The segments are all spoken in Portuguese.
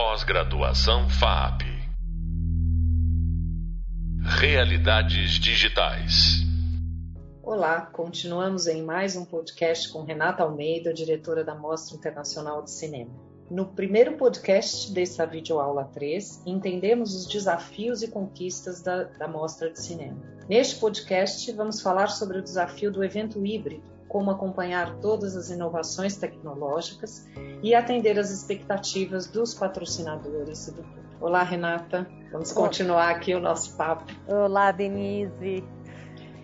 Pós-graduação FAP. Realidades digitais. Olá, continuamos em mais um podcast com Renata Almeida, diretora da Mostra Internacional de Cinema. No primeiro podcast dessa videoaula 3, entendemos os desafios e conquistas da, da Mostra de Cinema. Neste podcast, vamos falar sobre o desafio do evento híbrido, como acompanhar todas as inovações tecnológicas e atender às expectativas dos patrocinadores e do público. Olá, Renata. Vamos continuar aqui o nosso papo. Olá, Denise.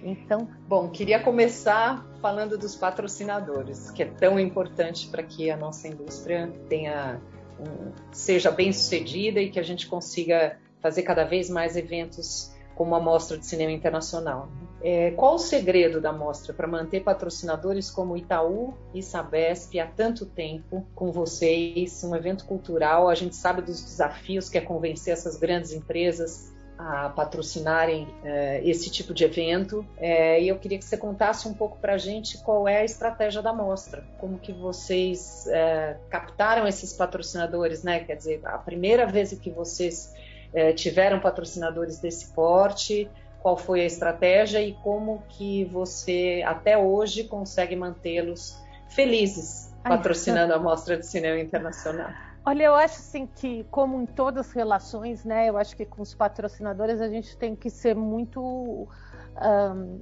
Então, bom, queria começar falando dos patrocinadores, que é tão importante para que a nossa indústria tenha um, seja bem sucedida e que a gente consiga fazer cada vez mais eventos como a Mostra de Cinema Internacional. É, qual o segredo da mostra para manter patrocinadores como Itaú e Sabesp há tanto tempo com vocês? Um evento cultural, a gente sabe dos desafios que é convencer essas grandes empresas a patrocinarem é, esse tipo de evento. É, e eu queria que você contasse um pouco para a gente qual é a estratégia da mostra, como que vocês é, captaram esses patrocinadores, né? Quer dizer, a primeira vez que vocês é, tiveram patrocinadores desse porte, qual foi a estratégia e como que você até hoje consegue mantê-los felizes patrocinando a Mostra de Cinema Internacional. Olha, eu acho assim que, como em todas as relações, né, eu acho que com os patrocinadores a gente tem que ser muito, um,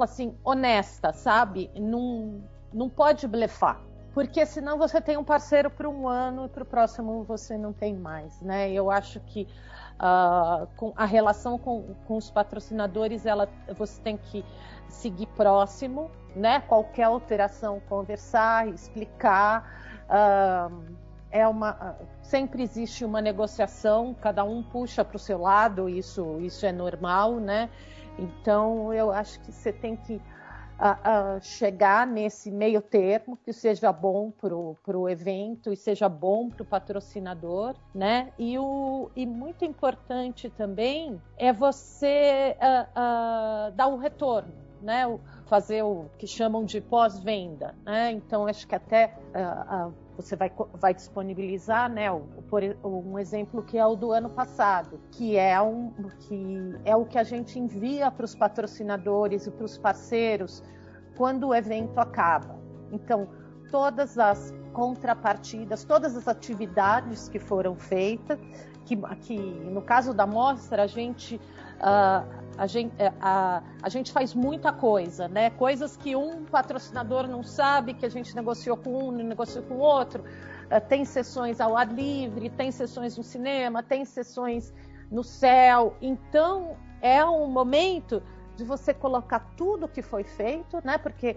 assim, honesta, sabe? Não, não pode blefar, porque senão você tem um parceiro para um ano e para o próximo você não tem mais, né? Eu acho que uh, com a relação com, com, os patrocinadores, ela, você tem que seguir próximo, né? Qualquer alteração, conversar, explicar. Uh, é uma, sempre existe uma negociação, cada um puxa para o seu lado, isso, isso é normal, né? Então eu acho que você tem que a, a chegar nesse meio termo que seja bom para o evento e seja bom para o patrocinador, né? E, o, e muito importante também é você uh, uh, dar o retorno, né? Fazer o que chamam de pós-venda, né? Então acho que até uh, você vai, vai disponibilizar, né? O, por, um exemplo que é o do ano passado, que é, um, que é o que a gente envia para os patrocinadores e para os parceiros quando o evento acaba. Então, todas as contrapartidas, todas as atividades que foram feitas, que, que no caso da mostra a gente, uh, a, gente, uh, a, a gente faz muita coisa, né? Coisas que um patrocinador não sabe, que a gente negociou com um, negociou com outro. Uh, tem sessões ao ar livre, tem sessões no cinema, tem sessões no céu. Então é um momento de você colocar tudo que foi feito, né? Porque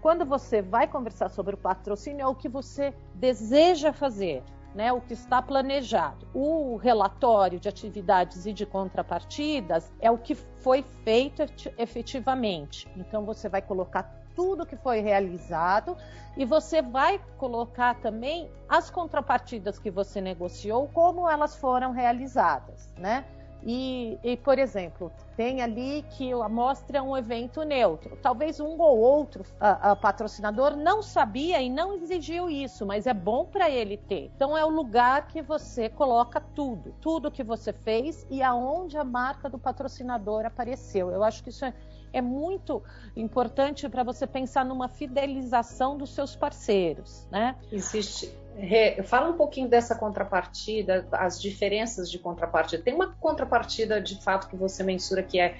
quando você vai conversar sobre o patrocínio, é o que você deseja fazer, né? O que está planejado. O relatório de atividades e de contrapartidas é o que foi feito efetivamente. Então você vai colocar tudo que foi realizado e você vai colocar também as contrapartidas que você negociou, como elas foram realizadas, né? E, e, por exemplo, tem ali que mostra um evento neutro. Talvez um ou outro a, a patrocinador não sabia e não exigiu isso, mas é bom para ele ter. Então é o lugar que você coloca tudo, tudo que você fez e aonde a marca do patrocinador apareceu. Eu acho que isso é, é muito importante para você pensar numa fidelização dos seus parceiros, né? Existe, Fala um pouquinho dessa contrapartida, as diferenças de contrapartida. Tem uma contrapartida de fato que você mensura que é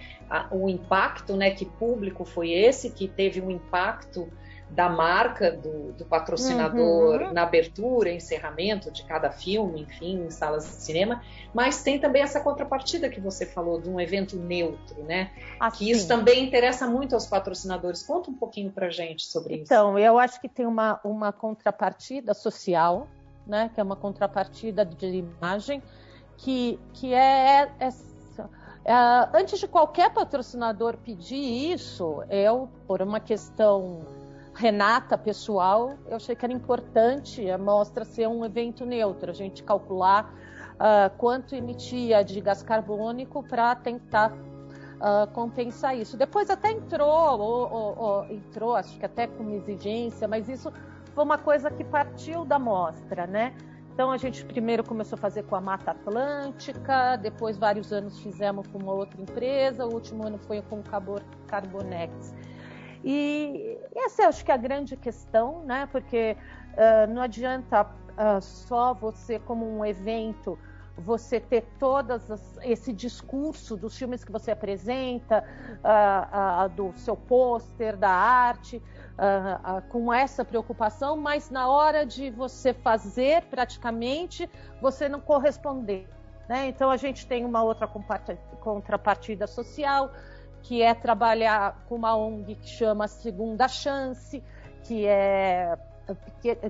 o impacto, né? Que público foi esse que teve um impacto da marca do, do patrocinador uhum. na abertura, encerramento de cada filme, enfim, em salas de cinema, mas tem também essa contrapartida que você falou de um evento neutro, né? Assim. Que isso também interessa muito aos patrocinadores. Conta um pouquinho pra gente sobre então, isso. Então, eu acho que tem uma, uma contrapartida social, né? Que é uma contrapartida de imagem, que, que é, é Uh, antes de qualquer patrocinador pedir isso, eu, por uma questão Renata pessoal, eu achei que era importante a mostra ser um evento neutro, a gente calcular uh, quanto emitia de gás carbônico para tentar uh, compensar isso. Depois até entrou, ou, ou, ou, entrou, acho que até com exigência, mas isso foi uma coisa que partiu da mostra, né? Então a gente primeiro começou a fazer com a Mata Atlântica, depois vários anos fizemos com uma outra empresa, o último ano foi com o Carbonex. E essa eu acho que é a grande questão, né? Porque uh, não adianta uh, só você como um evento você ter todo esse discurso dos filmes que você apresenta, uh, do seu pôster, da arte, com essa preocupação, mas na hora de você fazer, praticamente, você não corresponder. Né? Então, a gente tem uma outra contrapartida social, que é trabalhar com uma ONG que chama Segunda Chance, que é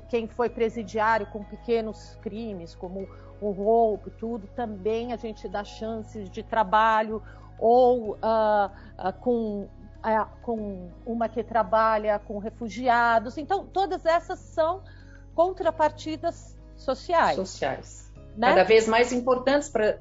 quem foi presidiário com pequenos crimes, como o roubo, tudo, também a gente dá chances de trabalho, ou uh, uh, com, uh, com uma que trabalha com refugiados. Então, todas essas são contrapartidas sociais. Sociais. Né? Cada vez mais importantes para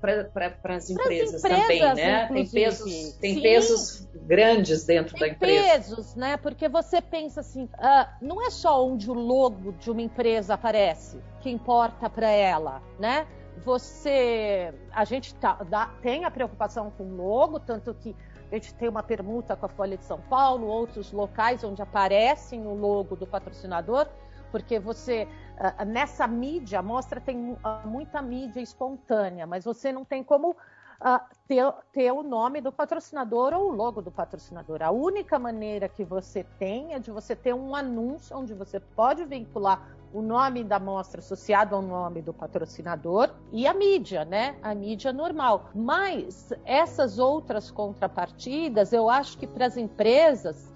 as empresas, empresas, também, né? Tem pesos, tem pesos grandes dentro tem da empresa. pesos, né? Porque você pensa assim, uh, não é só onde o logo de uma empresa aparece que importa para ela, né? Você, a gente tá, dá, tem a preocupação com o logo, tanto que a gente tem uma permuta com a Folha de São Paulo, outros locais onde aparecem o logo do patrocinador, porque você uh, nessa mídia, a mostra tem uh, muita mídia espontânea, mas você não tem como uh, ter, ter, o nome do patrocinador ou o logo do patrocinador. A única maneira que você tem é de você ter um anúncio onde você pode vincular o nome da mostra associado ao nome do patrocinador e a mídia, né? A mídia normal. Mas essas outras contrapartidas, eu acho que para as empresas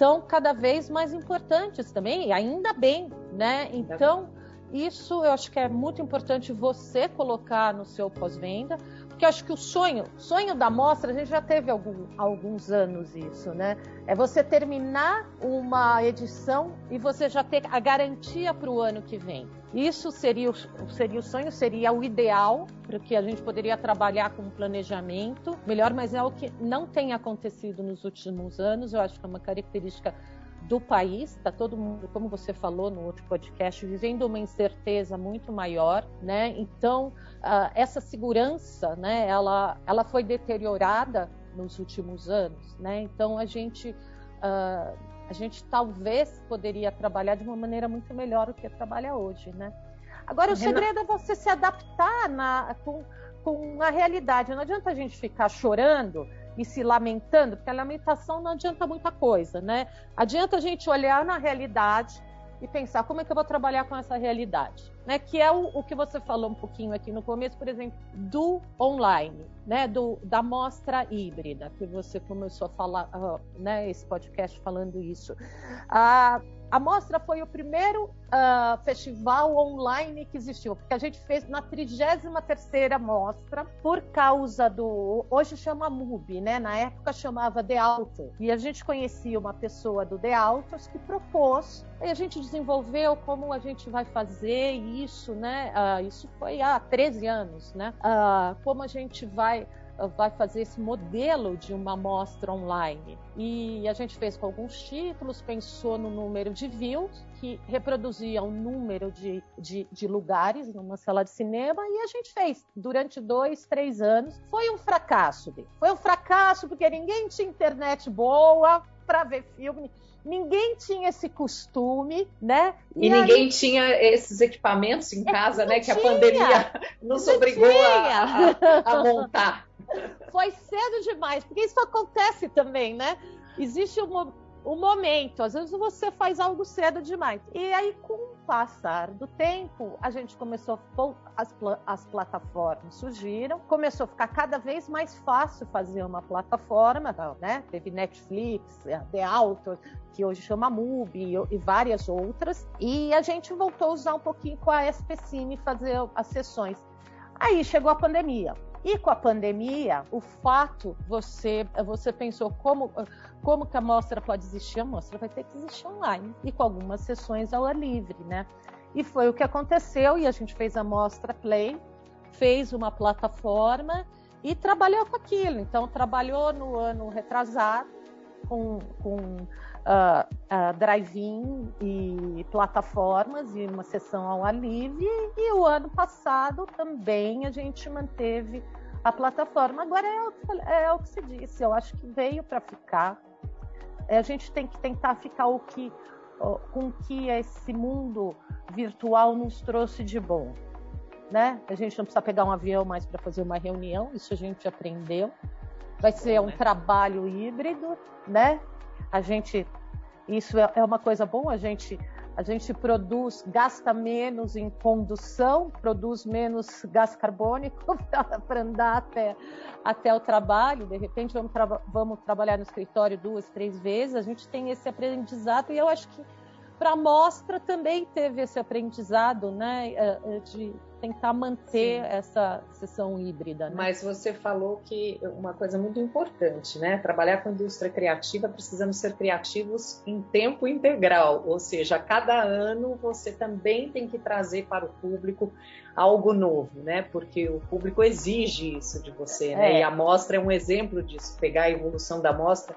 estão cada vez mais importantes também, e ainda bem, né? Então, isso eu acho que é muito importante você colocar no seu pós-venda, porque eu acho que o sonho, sonho da mostra, a gente já teve algum, alguns anos isso, né? É você terminar uma edição e você já ter a garantia para o ano que vem. Isso seria o, seria o sonho, seria o ideal, porque a gente poderia trabalhar com um planejamento melhor, mas é o que não tem acontecido nos últimos anos. Eu acho que é uma característica do país, está todo mundo, como você falou no outro podcast, vivendo uma incerteza muito maior, né? Então, uh, essa segurança, né, ela, ela foi deteriorada nos últimos anos, né? Então, a gente uh, a gente talvez poderia trabalhar de uma maneira muito melhor do que trabalha hoje, né? Agora, o segredo é você se adaptar na, com, com a realidade. Não adianta a gente ficar chorando e se lamentando, porque a lamentação não adianta muita coisa, né? Adianta a gente olhar na realidade e pensar como é que eu vou trabalhar com essa realidade, né? Que é o, o que você falou um pouquinho aqui no começo, por exemplo, do online, né? Do, da mostra híbrida, que você começou a falar, uh, né? Esse podcast falando isso. Uh, a mostra foi o primeiro uh, festival online que existiu, porque a gente fez na 33ª mostra, por causa do... Hoje chama MUBI, né? Na época chamava The Author. E a gente conhecia uma pessoa do The Authors que propôs, e a gente desenvolveu como a gente vai fazer isso, né? Uh, isso foi há 13 anos, né? Uh, como a gente vai vai fazer esse modelo de uma amostra online. E a gente fez com alguns títulos, pensou no número de views, que reproduzia o número de, de, de lugares numa sala de cinema, e a gente fez durante dois, três anos. Foi um fracasso. Foi um fracasso porque ninguém tinha internet boa para ver filme ninguém tinha esse costume, né? E, e ninguém aí... tinha esses equipamentos em casa, né? Que a pandemia nos obrigou a, a, montar. Foi cedo demais, porque isso acontece também, né? Existe um, um momento, às vezes você faz algo cedo demais. E aí, com o passar do tempo, a gente começou, as, as plataformas surgiram, começou a ficar cada vez mais fácil fazer uma plataforma, né? Teve Netflix, The Author, que hoje chama MUBI e várias outras. E a gente voltou a usar um pouquinho com a SPCine fazer as sessões. Aí chegou a pandemia. E com a pandemia, o fato, você, você pensou como, como que a mostra pode existir? A mostra vai ter que existir online e com algumas sessões ao ar livre, né? E foi o que aconteceu e a gente fez a mostra Play, fez uma plataforma e trabalhou com aquilo. Então, trabalhou no ano retrasado com, com uh, uh, drive-in e plataformas e uma sessão ao ar livre. E o ano passado também a gente manteve a plataforma. Agora é o, é o que se disse, eu acho que veio para ficar. É, a gente tem que tentar ficar o que, com que esse mundo virtual nos trouxe de bom. Né? A gente não precisa pegar um avião mais para fazer uma reunião, isso a gente aprendeu. Vai ser um né? trabalho híbrido, né? A gente, isso é, é uma coisa boa, a gente a gente produz, gasta menos em condução, produz menos gás carbônico para andar até, até o trabalho. De repente, vamos, tra vamos trabalhar no escritório duas, três vezes. A gente tem esse aprendizado e eu acho que para a mostra também teve esse aprendizado, né, eh, eh, de tentar manter Sim. essa sessão híbrida. Né? Mas você falou que uma coisa muito importante, né, trabalhar com indústria criativa precisamos ser criativos em tempo integral, ou seja, a cada ano você também tem que trazer para o público algo novo, né, porque o público exige isso de você, né, é. e a mostra é um exemplo disso. Pegar a evolução da mostra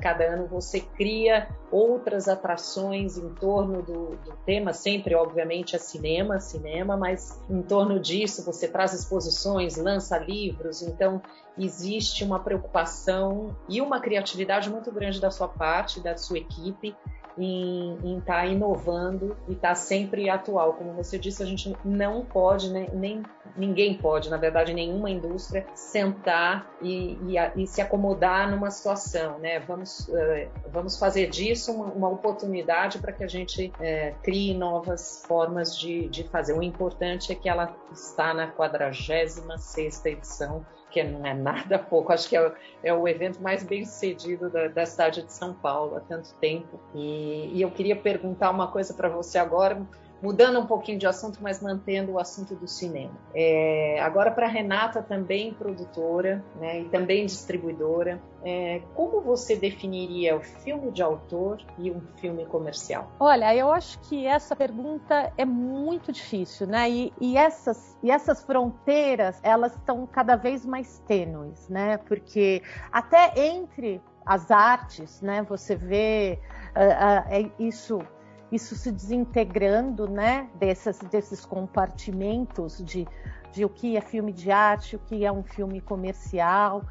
cada ano você cria outras atrações em torno do, do, tema, sempre, obviamente, é cinema, cinema, mas em torno disso você traz exposições, lança livros, então existe uma preocupação e uma criatividade muito grande da sua parte, da sua equipe, em estar tá inovando e estar tá sempre atual. Como você disse, a gente não pode, né, nem ninguém pode, na verdade, nenhuma indústria sentar e, e, e se acomodar numa situação, né? Vamos, uh, vamos fazer disso uma, uma oportunidade para que a gente uh, crie novas formas de, de fazer. O importante é que ela está na 46 sexta edição que não é nada pouco, acho que é, é o evento mais bem sucedido da, da, cidade de São Paulo há tanto tempo. E, e eu queria perguntar uma coisa para você agora, mudando um pouquinho de assunto, mas mantendo o assunto do cinema. É, agora para Renata, também produtora né, e também distribuidora, é, como você definiria o filme de autor e um filme comercial? Olha, eu acho que essa pergunta é muito difícil, né? E, e essas, e essas fronteiras, elas estão cada vez mais tênues, né? Porque até entre as artes, né? Você vê uh, uh, isso isso se desintegrando, né, desses, desses compartimentos de, de o que é filme de arte, o que é um filme comercial,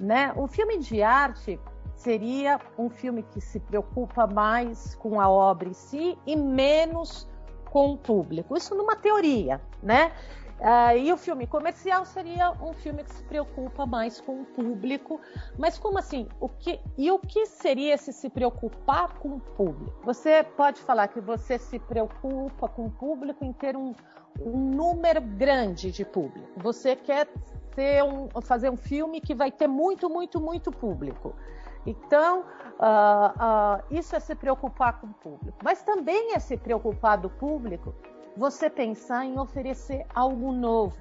né? O filme de arte seria um filme que se preocupa mais com a obra em si e menos com o público. Isso numa teoria, né? Uh, e o filme comercial seria um filme que se preocupa mais com o público. Mas como assim? O que, e o que seria se se preocupar com o público? Você pode falar que você se preocupa com o público em ter um, um número grande de público. Você quer um, fazer um filme que vai ter muito, muito, muito público. Então, uh, uh, isso é se preocupar com o público. Mas também é se preocupar do público você pensar em oferecer algo novo,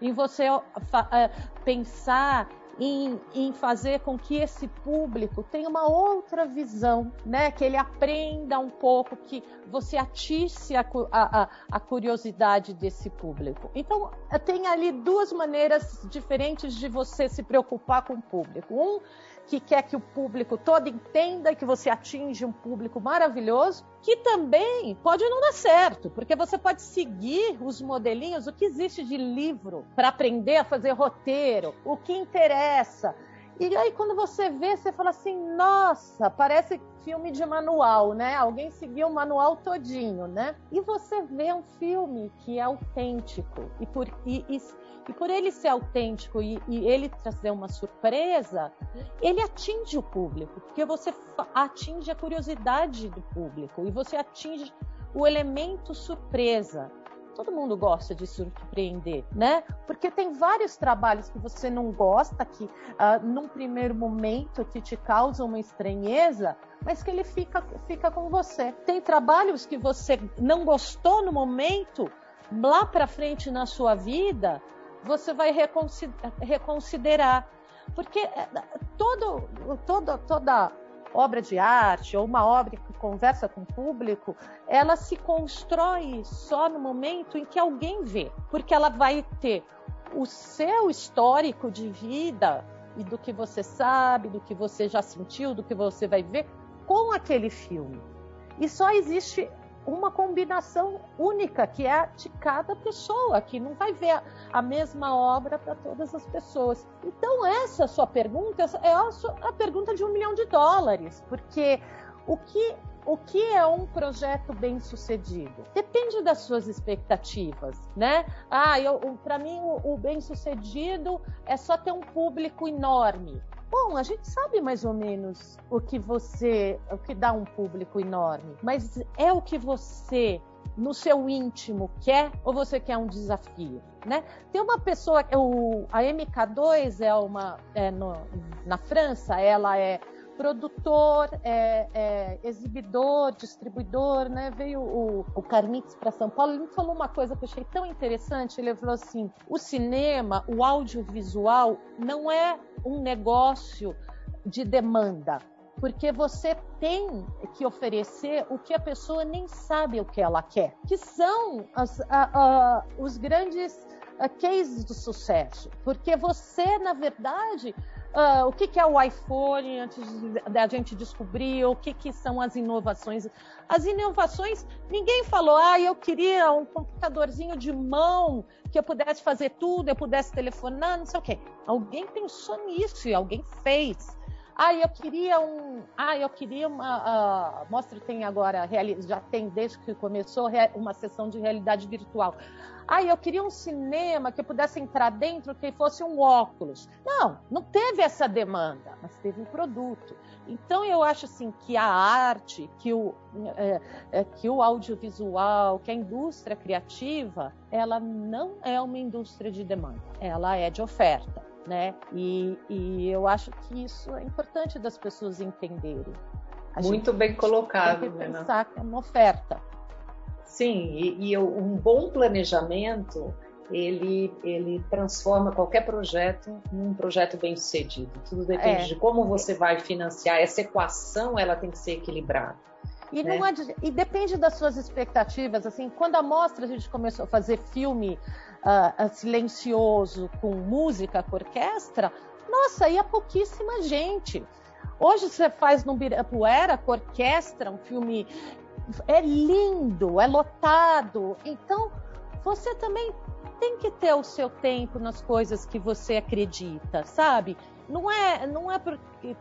em você eh, pensar em, em, fazer com que esse público tenha uma outra visão, né? Que ele aprenda um pouco, que você atisse a, a, a curiosidade desse público. Então, tem ali duas maneiras diferentes de você se preocupar com o público. Um que quer que o público todo entenda que você atinge um público maravilhoso, que também pode não dar certo, porque você pode seguir os modelinhos, o que existe de livro para aprender a fazer roteiro, o que interessa. E aí, quando você vê, você fala assim: nossa, parece filme de manual, né? Alguém seguiu o manual todinho, né? E você vê um filme que é autêntico. E por, e, e, e por ele ser autêntico e, e, ele trazer uma surpresa, ele atinge o público, porque você atinge a curiosidade do público e você atinge o elemento surpresa. Todo mundo gosta de surpreender, né? Porque tem vários trabalhos que você não gosta, que uh, num primeiro momento que te causam uma estranheza, mas que ele fica, fica com você. Tem trabalhos que você não gostou no momento, lá para frente na sua vida, você vai reconsiderar. Porque é, todo, todo, toda obra de arte ou uma obra que conversa com o público, ela se constrói só no momento em que alguém vê, porque ela vai ter o seu histórico de vida e do que você sabe, do que você já sentiu, do que você vai ver, com aquele filme. E só existe uma combinação única, que é a de cada pessoa, que não vai ver a mesma obra para todas as pessoas. Então, essa sua pergunta é a, sua, a pergunta de um milhão de dólares, porque o que o que é um projeto bem sucedido? Depende das suas expectativas, né? Ah, para mim o, o bem sucedido é só ter um público enorme. Bom, a gente sabe mais ou menos o que você, o que dá um público enorme, mas é o que você no seu íntimo quer ou você quer um desafio, né? Tem uma pessoa, o, a MK2 é uma é no, na França, ela é produtor, é, é, exibidor, distribuidor, né? Veio o, o para São Paulo, ele me falou uma coisa que eu achei tão interessante. Ele falou assim: o cinema, o audiovisual, não é um negócio de demanda, porque você tem que oferecer o que a pessoa nem sabe o que ela quer, que são as, a, a, os grandes cases do sucesso, porque você, na verdade, Uh, o que, que, é o iPhone antes da gente descobrir, o que, que, são as inovações. As inovações, ninguém falou, ah, eu queria um computadorzinho de mão que eu pudesse fazer tudo, eu pudesse telefonar, não sei o quê. Alguém pensou nisso e alguém fez. Ah, eu queria um. Ah, eu queria uma. Uh, mostra tem agora, já tem desde que começou uma sessão de realidade virtual. Ah, eu queria um cinema que eu pudesse entrar dentro que fosse um óculos. Não, não teve essa demanda, mas teve um produto. Então eu acho assim que a arte, que o, é, é, que o audiovisual, que a indústria criativa, ela não é uma indústria de demanda, ela é de oferta né? E, e eu acho que isso é importante das pessoas entenderem. A Muito bem colocado, tem que pensar que é uma oferta. Sim, e, e um bom planejamento ele, ele transforma qualquer projeto num projeto bem sucedido. Tudo depende é. de como você vai financiar. Essa equação ela tem que ser equilibrada. E, né? e depende das suas expectativas. Assim, quando a mostra a gente começou a fazer filme uh, silencioso com música, com orquestra, nossa, ia pouquíssima gente. Hoje você faz no Birapuera com orquestra, um filme é lindo, é lotado. Então, você também tem que ter o seu tempo nas coisas que você acredita, sabe? Não é, não é,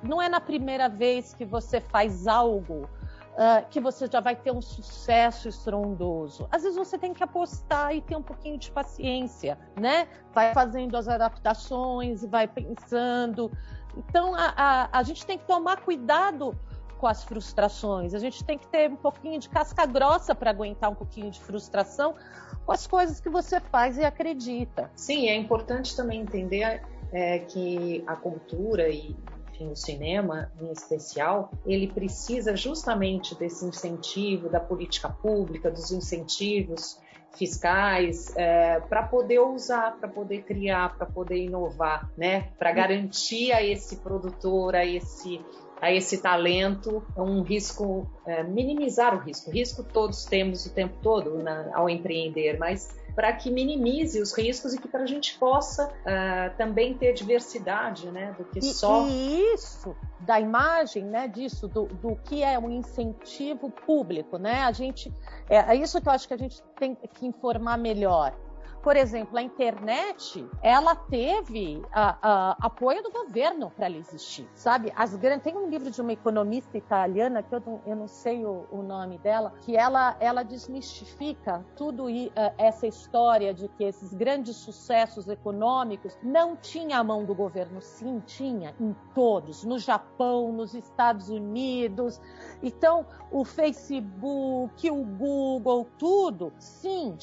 não é na primeira vez que você faz algo uh, que você já vai ter um sucesso estrondoso. Às vezes você tem que apostar e ter um pouquinho de paciência, né? Vai fazendo as adaptações, vai pensando. Então a, a, a gente tem que tomar cuidado com as frustrações. A gente tem que ter um pouquinho de casca grossa para aguentar um pouquinho de frustração com as coisas que você faz e acredita. Sim, é importante também entender é, que a cultura e enfim, o cinema em especial, ele precisa justamente desse incentivo da política pública, dos incentivos fiscais é, para poder usar, para poder criar, para poder inovar, né? Para garantir a esse produtor, a esse a esse talento um risco, é, minimizar o risco. O risco todos temos o tempo todo na, ao empreender, mas para que minimize os riscos e que para a gente possa uh, também ter diversidade, né, do que e, só e isso da imagem, né, disso do, do que é um incentivo público, né? A gente é, é isso que eu acho que a gente tem que informar melhor por exemplo, a internet, ela teve a, a, apoio do governo para ela existir, sabe? As grandes, tem um livro de uma economista italiana que eu não, eu não sei o, o, nome dela, que ela, ela desmistifica tudo e, uh, essa história de que esses grandes sucessos econômicos não tinha a mão do governo, sim, tinha em todos, no Japão, nos Estados Unidos. Então, o Facebook, o Google, tudo, sim,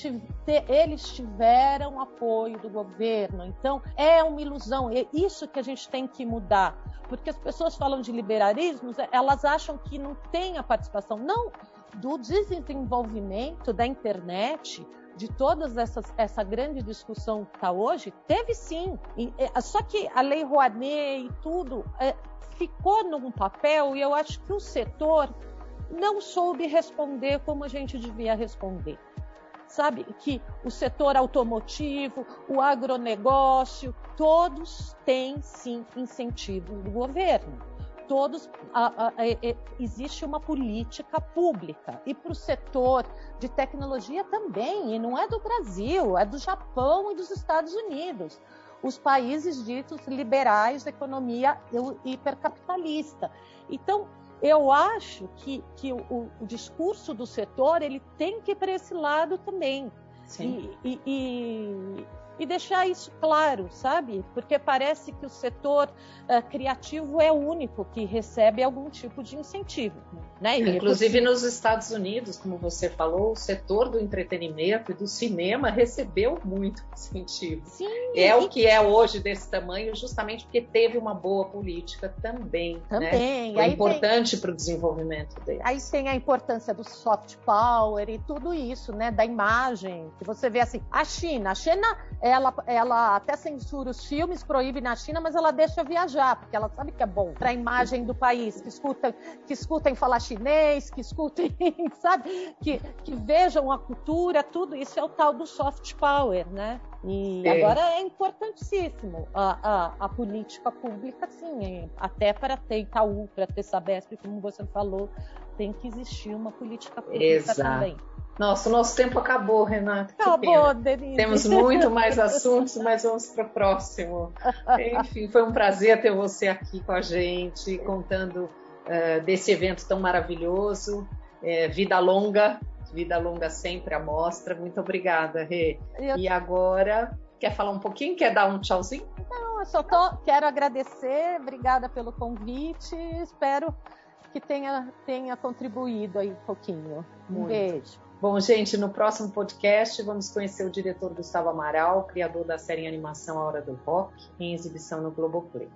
eles tiveram tiveram apoio do governo. Então, é uma ilusão. É isso que a gente tem que mudar. Porque as pessoas falam de liberalismo, elas acham que não tem a participação. Não, do desenvolvimento da internet, de todas essa grande discussão que está hoje, teve sim. É, só que a lei Rouanet e tudo é, ficou num papel e eu acho que o setor não soube responder como a gente devia responder sabe? Que o setor automotivo, o agronegócio, todos têm sim incentivo do governo. todos a, a, a, existe uma política pública e para o setor de tecnologia também e não é do Brasil é do Japão e dos Estados Unidos os países ditos liberais da economia hipercapitalista então eu acho que, que o, o discurso do setor ele tem que ir para esse lado também Sim. E, e, e deixar isso claro, sabe? Porque parece que o setor uh, criativo é o único que recebe algum tipo de incentivo. Né? Inclusive nos Estados Unidos, como você falou, o setor do entretenimento e do cinema recebeu muito incentivo. Sim, é o que é hoje desse tamanho, justamente porque teve uma boa política também. Né? Também. Né? Foi importante para o desenvolvimento dele. Aí tem a importância do soft power e tudo isso, né? Da imagem. Que você vê assim, a China, a China ela, ela até censura os filmes, proíbe na China, mas ela deixa viajar, porque ela sabe que é bom para a imagem do país, que escutem, que escutem falar chinês, que escutem, sabe, que, que vejam a cultura, tudo isso é o tal do soft power, né? E é. agora é importantíssimo a, a, a, política pública, sim, até para ter Itaú, para ter Sabesp, como você falou, tem que existir uma política pública Exato. também. Nossa, o nosso tempo acabou, Renata. Acabou, Denise. Temos muito mais assuntos, mas vamos para o próximo. Enfim, foi um prazer ter você aqui com a gente, contando uh, desse evento tão maravilhoso. É, vida longa, vida longa sempre a mostra. Muito obrigada, Rê. Eu... E agora, quer falar um pouquinho? Quer dar um tchauzinho? Não, eu só tô, quero agradecer, obrigada pelo convite. Espero que tenha, tenha contribuído aí um pouquinho. Um muito. beijo. Bom, gente, no próximo podcast vamos conhecer o diretor Gustavo Amaral, criador da série em animação A Hora do Rock, em exibição no Globoplay.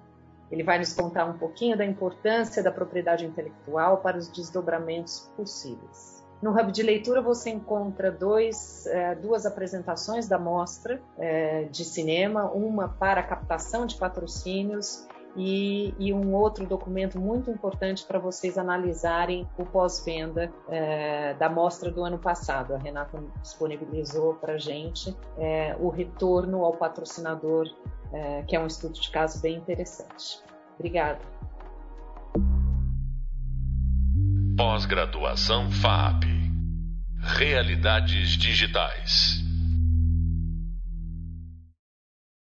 Ele vai nos contar um pouquinho da importância da propriedade intelectual para os desdobramentos possíveis. No Hub de Leitura você encontra dois, é, duas apresentações da mostra é, de cinema, uma para captação de patrocínios e, e, um outro documento muito importante para vocês analisarem o pós-venda é, da mostra do ano passado. A Renata disponibilizou para a gente é, o retorno ao patrocinador, é, que é um estudo de caso bem interessante. Obrigada. Pós-graduação FAP Realidades Digitais.